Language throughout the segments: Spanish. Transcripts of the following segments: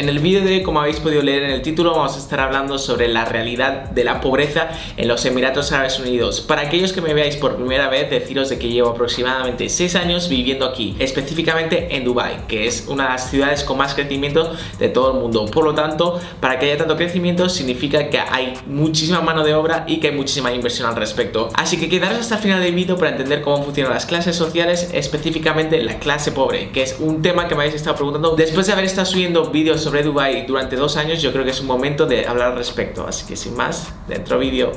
En el vídeo de hoy, como habéis podido leer en el título, vamos a estar hablando sobre la realidad de la pobreza en los Emiratos Árabes Unidos. Para aquellos que me veáis por primera vez, deciros de que llevo aproximadamente 6 años viviendo aquí, específicamente en Dubai, que es una de las ciudades con más crecimiento de todo el mundo. Por lo tanto, para que haya tanto crecimiento significa que hay muchísima mano de obra y que hay muchísima inversión al respecto. Así que quedaros hasta el final del vídeo para entender cómo funcionan las clases sociales, específicamente la clase pobre, que es un tema que me habéis estado preguntando después de haber estado subiendo vídeos sobre Dubai durante dos años, yo creo que es un momento de hablar al respecto. Así que sin más, dentro vídeo.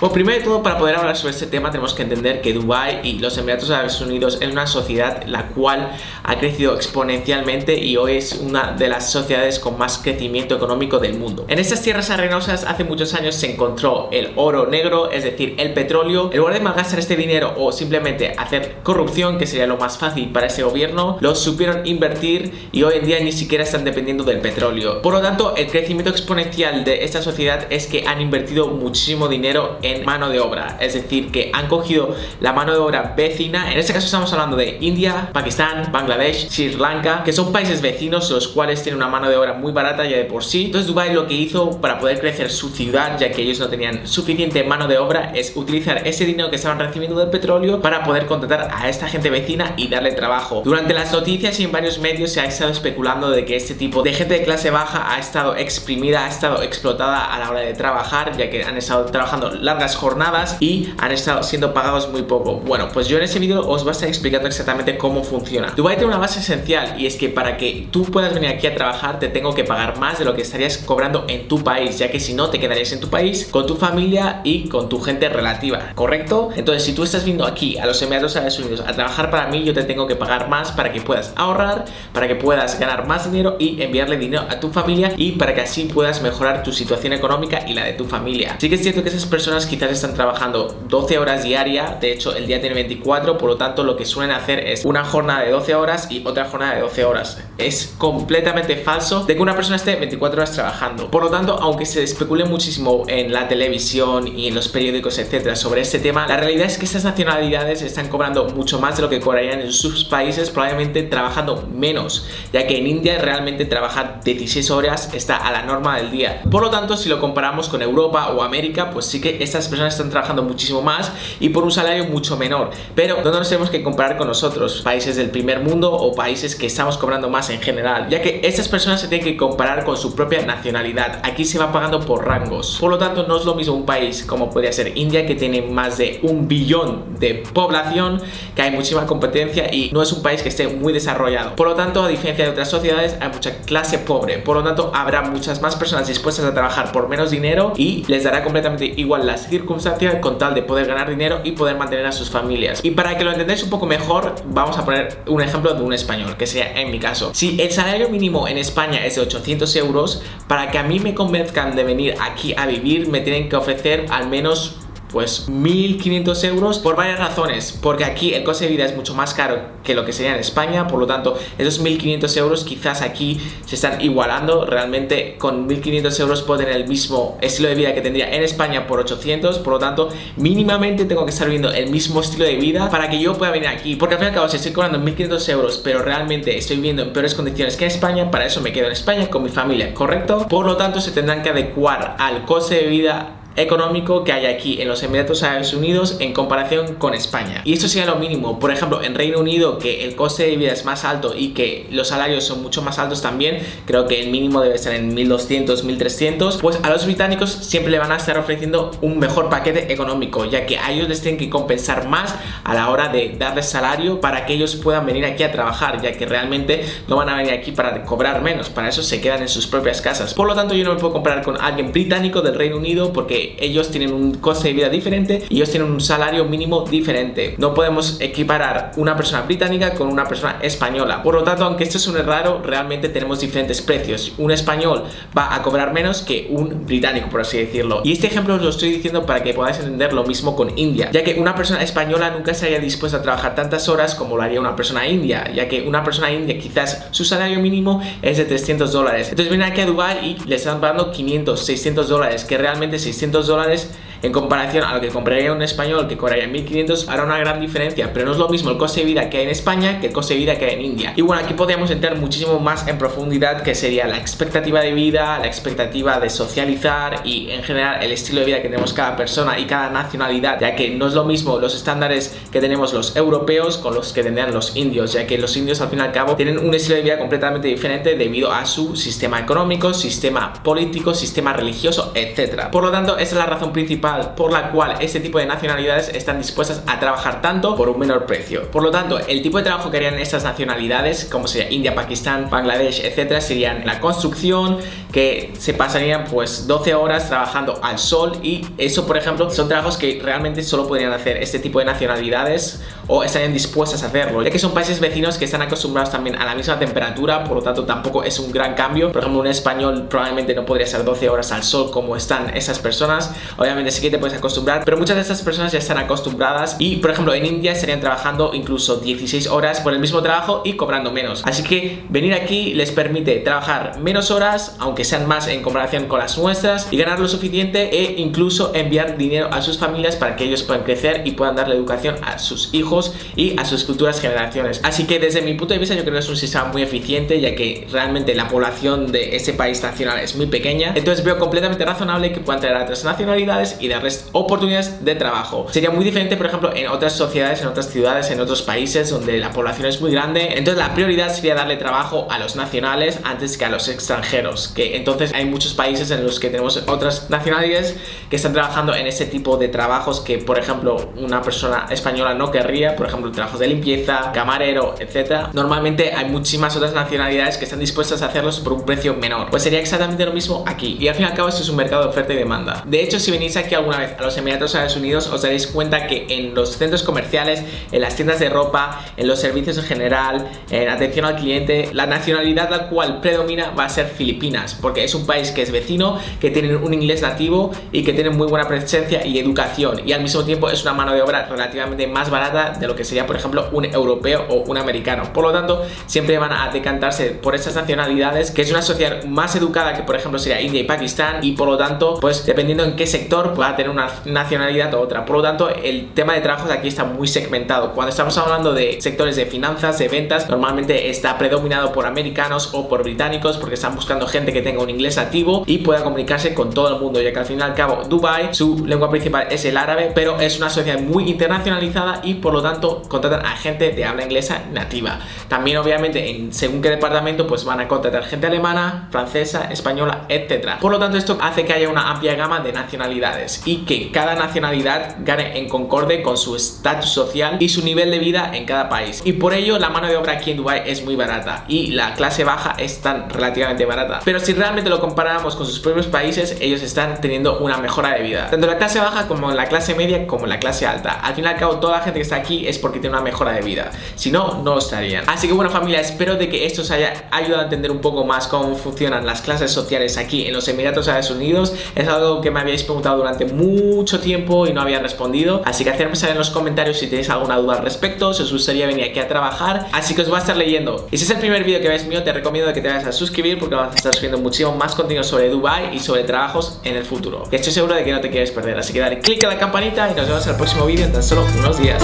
Bueno, primero de todo, para poder hablar sobre este tema tenemos que entender que Dubai y los Emiratos Árabes Unidos es una sociedad la cual ha crecido exponencialmente y hoy es una de las sociedades con más crecimiento económico del mundo. En estas tierras arenosas hace muchos años se encontró el oro negro, es decir, el petróleo. En lugar de malgastar este dinero o simplemente hacer corrupción, que sería lo más fácil para ese gobierno, lo supieron invertir y hoy en día ni siquiera están dependiendo del petróleo. Por lo tanto, el crecimiento exponencial de esta sociedad es que han invertido muchísimo dinero en mano de obra, es decir, que han cogido la mano de obra vecina, en este caso estamos hablando de India, Pakistán, Bangladesh, Sri Lanka, que son países vecinos los cuales tienen una mano de obra muy barata ya de por sí. Entonces Dubai lo que hizo para poder crecer su ciudad, ya que ellos no tenían suficiente mano de obra, es utilizar ese dinero que estaban recibiendo del petróleo para poder contratar a esta gente vecina y darle trabajo. Durante las noticias y en varios medios se ha estado especulando de que este tipo de gente de clase baja ha estado exprimida, ha estado explotada a la hora de trabajar, ya que han estado trabajando largas jornadas y han estado siendo pagados muy poco. Bueno, pues yo en ese vídeo os voy a estar explicando exactamente cómo funciona. Dubai tiene una base esencial y es que para que tú puedas venir aquí a trabajar te tengo que pagar más de lo que estarías cobrando en tu país, ya que si no te quedarías en tu país con tu familia y con tu gente relativa, ¿correcto? Entonces, si tú estás viendo aquí a los Emiratos Árabes Unidos a trabajar para mí, yo te tengo que pagar más para que puedas ahorrar, para que puedas ganar más dinero y enviarle dinero a tu familia y para que así puedas mejorar tu situación económica y la de tu familia. Sí que es cierto que esas personas quizás están trabajando 12 horas diarias, de hecho el día tiene 24, por lo tanto lo que suelen hacer es una jornada de 12 horas y otra jornada de 12 horas. Es completamente falso de que una persona esté 24 horas trabajando. Por lo tanto, aunque se especule muchísimo en la televisión y en los periódicos, etcétera, sobre este tema, la realidad es que estas nacionalidades están cobrando mucho más de lo que cobrarían en sus países, probablemente trabajando menos, ya que en India realmente trabajar 16 horas está a la norma del día. Por lo tanto, si lo comparamos con Europa o América, pues sí que estas personas están trabajando muchísimo más y por un salario mucho menor. Pero no nos tenemos que comparar con nosotros, países del primer mundo o países que estamos cobrando más en general, ya que estas personas se tienen que comparar con su propia nacionalidad. Aquí se va pagando por rangos. Por lo tanto, no es lo mismo un país como podría ser India, que tiene más de un billón de población, que hay muchísima competencia y no es un país que esté muy desarrollado. Por lo tanto, a diferencia de otras sociedades, hay mucha clase pobre. Por lo tanto, habrá muchas más personas dispuestas a trabajar por menos dinero y les dará completamente igual las circunstancias con tal de poder ganar dinero y poder mantener a sus familias. Y para que lo entendáis un poco mejor, vamos a poner un ejemplo de un español, que sea en mi caso. Si el salario mínimo en España es de 800 euros, para que a mí me convenzcan de venir aquí a vivir, me tienen que ofrecer al menos pues 1.500 euros por varias razones, porque aquí el coste de vida es mucho más caro que lo que sería en España, por lo tanto esos 1.500 euros quizás aquí se están igualando, realmente. Con 1.500 euros puedo tener el mismo estilo de vida que tendría en España por 800, por lo tanto mínimamente tengo que estar viviendo el mismo estilo de vida para que yo pueda venir aquí, porque al fin y al cabo si estoy cobrando 1.500 euros pero realmente estoy viviendo en peores condiciones que en España, para eso me quedo en España con mi familia, ¿correcto? Por lo tanto se tendrán que adecuar al coste de vida económico que hay aquí en los Emiratos Árabes Unidos en comparación con España. Y esto sería lo mínimo. Por ejemplo, en Reino Unido, que el coste de vida es más alto y que los salarios son mucho más altos también, creo que el mínimo debe estar en 1200, 1300, pues a los británicos siempre le van a estar ofreciendo un mejor paquete económico, ya que a ellos les tienen que compensar más a la hora de darles salario para que ellos puedan venir aquí a trabajar, ya que realmente no van a venir aquí para cobrar menos, para eso se quedan en sus propias casas. Por lo tanto, yo no me puedo comparar con alguien británico del Reino Unido porque ellos tienen un coste de vida diferente y ellos tienen un salario mínimo diferente. No podemos equiparar una persona británica con una persona española. Por lo tanto, aunque esto suene raro, realmente tenemos diferentes precios. Un español va a cobrar menos que un británico, por así decirlo. Y este ejemplo os lo estoy diciendo para que podáis entender lo mismo con India, ya que una persona española nunca estaría dispuesta a trabajar tantas horas como lo haría una persona india, ya que una persona india quizás su salario mínimo es de 300 dólares. Entonces vienen aquí a Dubai y le están pagando 500, 600 dólares, que realmente 600 dólares en comparación a lo que compraría un español que cobraría 1500 hará una gran diferencia, pero no es lo mismo el coste de vida que hay en España que el coste de vida que hay en India. Y bueno, aquí podríamos entrar muchísimo más en profundidad que sería la expectativa de vida, la expectativa de socializar y en general el estilo de vida que tenemos cada persona y cada nacionalidad, ya que no es lo mismo los estándares que tenemos los europeos con los que tendrían los indios, ya que los indios al fin y al cabo tienen un estilo de vida completamente diferente debido a su sistema económico, sistema político, sistema religioso, etc. Por lo tanto, esa es la razón principal por la cual este tipo de nacionalidades están dispuestas a trabajar tanto por un menor precio. Por lo tanto, el tipo de trabajo que harían estas nacionalidades, como sería India, Pakistán, Bangladesh, etcétera, serían la construcción, que se pasarían pues 12 horas trabajando al sol y eso, por ejemplo, son trabajos que realmente solo podrían hacer este tipo de nacionalidades o estarían dispuestas a hacerlo, ya que son países vecinos que están acostumbrados también a la misma temperatura, por lo tanto tampoco es un gran cambio. Por ejemplo, un español probablemente no podría ser 12 horas al sol como están esas personas. Obviamente que te puedes acostumbrar, pero muchas de estas personas ya están acostumbradas y, por ejemplo, en India estarían trabajando incluso 16 horas por el mismo trabajo y cobrando menos. Así que venir aquí les permite trabajar menos horas, aunque sean más en comparación con las nuestras, y ganar lo suficiente e incluso enviar dinero a sus familias para que ellos puedan crecer y puedan darle educación a sus hijos y a sus futuras generaciones. Así que desde mi punto de vista yo creo que es un sistema muy eficiente ya que realmente la población de ese país nacional es muy pequeña. Entonces veo completamente razonable que puedan traer a otras nacionalidades y darles oportunidades de trabajo. Sería muy diferente, por ejemplo, en otras sociedades, en otras ciudades, en otros países donde la población es muy grande. Entonces la prioridad sería darle trabajo a los nacionales antes que a los extranjeros. Que entonces hay muchos países en los que tenemos otras nacionalidades que están trabajando en ese tipo de trabajos que, por ejemplo, una persona española no querría, por ejemplo, trabajos de limpieza, camarero, etcétera. Normalmente hay muchísimas otras nacionalidades que están dispuestas a hacerlos por un precio menor. Pues sería exactamente lo mismo aquí. Y al fin y al cabo esto es un mercado de oferta y demanda. De hecho, si venís aquí alguna vez a los Emiratos Árabes Unidos, os daréis cuenta que en los centros comerciales, en las tiendas de ropa, en los servicios en general, en atención al cliente, la nacionalidad la cual predomina va a ser Filipinas, porque es un país que es vecino, que tiene un inglés nativo y que tiene muy buena presencia y educación. Y al mismo tiempo es una mano de obra relativamente más barata de lo que sería, por ejemplo, un europeo o un americano. Por lo tanto, siempre van a decantarse por estas nacionalidades, que es una sociedad más educada que, por ejemplo, sería India y Pakistán, y por lo tanto, pues dependiendo en qué sector pueda tener una nacionalidad u otra. Por lo tanto, el tema de trabajos aquí está muy segmentado. Cuando estamos hablando de sectores de finanzas, de ventas, normalmente está predominado por americanos o por británicos, porque están buscando gente que tenga un inglés nativo y pueda comunicarse con todo el mundo, ya que al fin y al cabo, Dubai, su lengua principal es el árabe, pero es una sociedad muy internacionalizada y por lo tanto contratan a gente de habla inglesa nativa. También obviamente en según qué departamento pues van a contratar gente alemana, francesa, española, etc. Por lo tanto esto hace que haya una amplia gama de nacionalidades y que cada nacionalidad gane en concorde con su estatus social y su nivel de vida en cada país. Y por ello la mano de obra aquí en Dubai es muy barata y la clase baja es tan relativamente barata. Pero si realmente lo comparamos con sus propios países, ellos están teniendo una mejora de vida. Tanto la clase baja como la clase media como la clase alta. Al fin y al cabo toda la gente que está aquí es porque tiene una mejora de vida. Si no, no estarían. Así que bueno familia, espero de que esto os haya ayudado a entender un poco más cómo funcionan las clases sociales aquí en los Emiratos Árabes Unidos. Es algo que me habíais preguntado durante mucho tiempo y no había respondido. Así que hacedme saber en los comentarios si tenéis alguna duda al respecto, si os gustaría venir aquí a trabajar. Así que os voy a estar leyendo. Y si es el primer vídeo que veis mío, te recomiendo que te vayas a suscribir porque vamos a estar subiendo muchísimo más contenido sobre Dubai y sobre trabajos en el futuro. Que estoy seguro de que no te quieres perder. Así que dale click a la campanita y nos vemos en el próximo vídeo en tan solo unos días.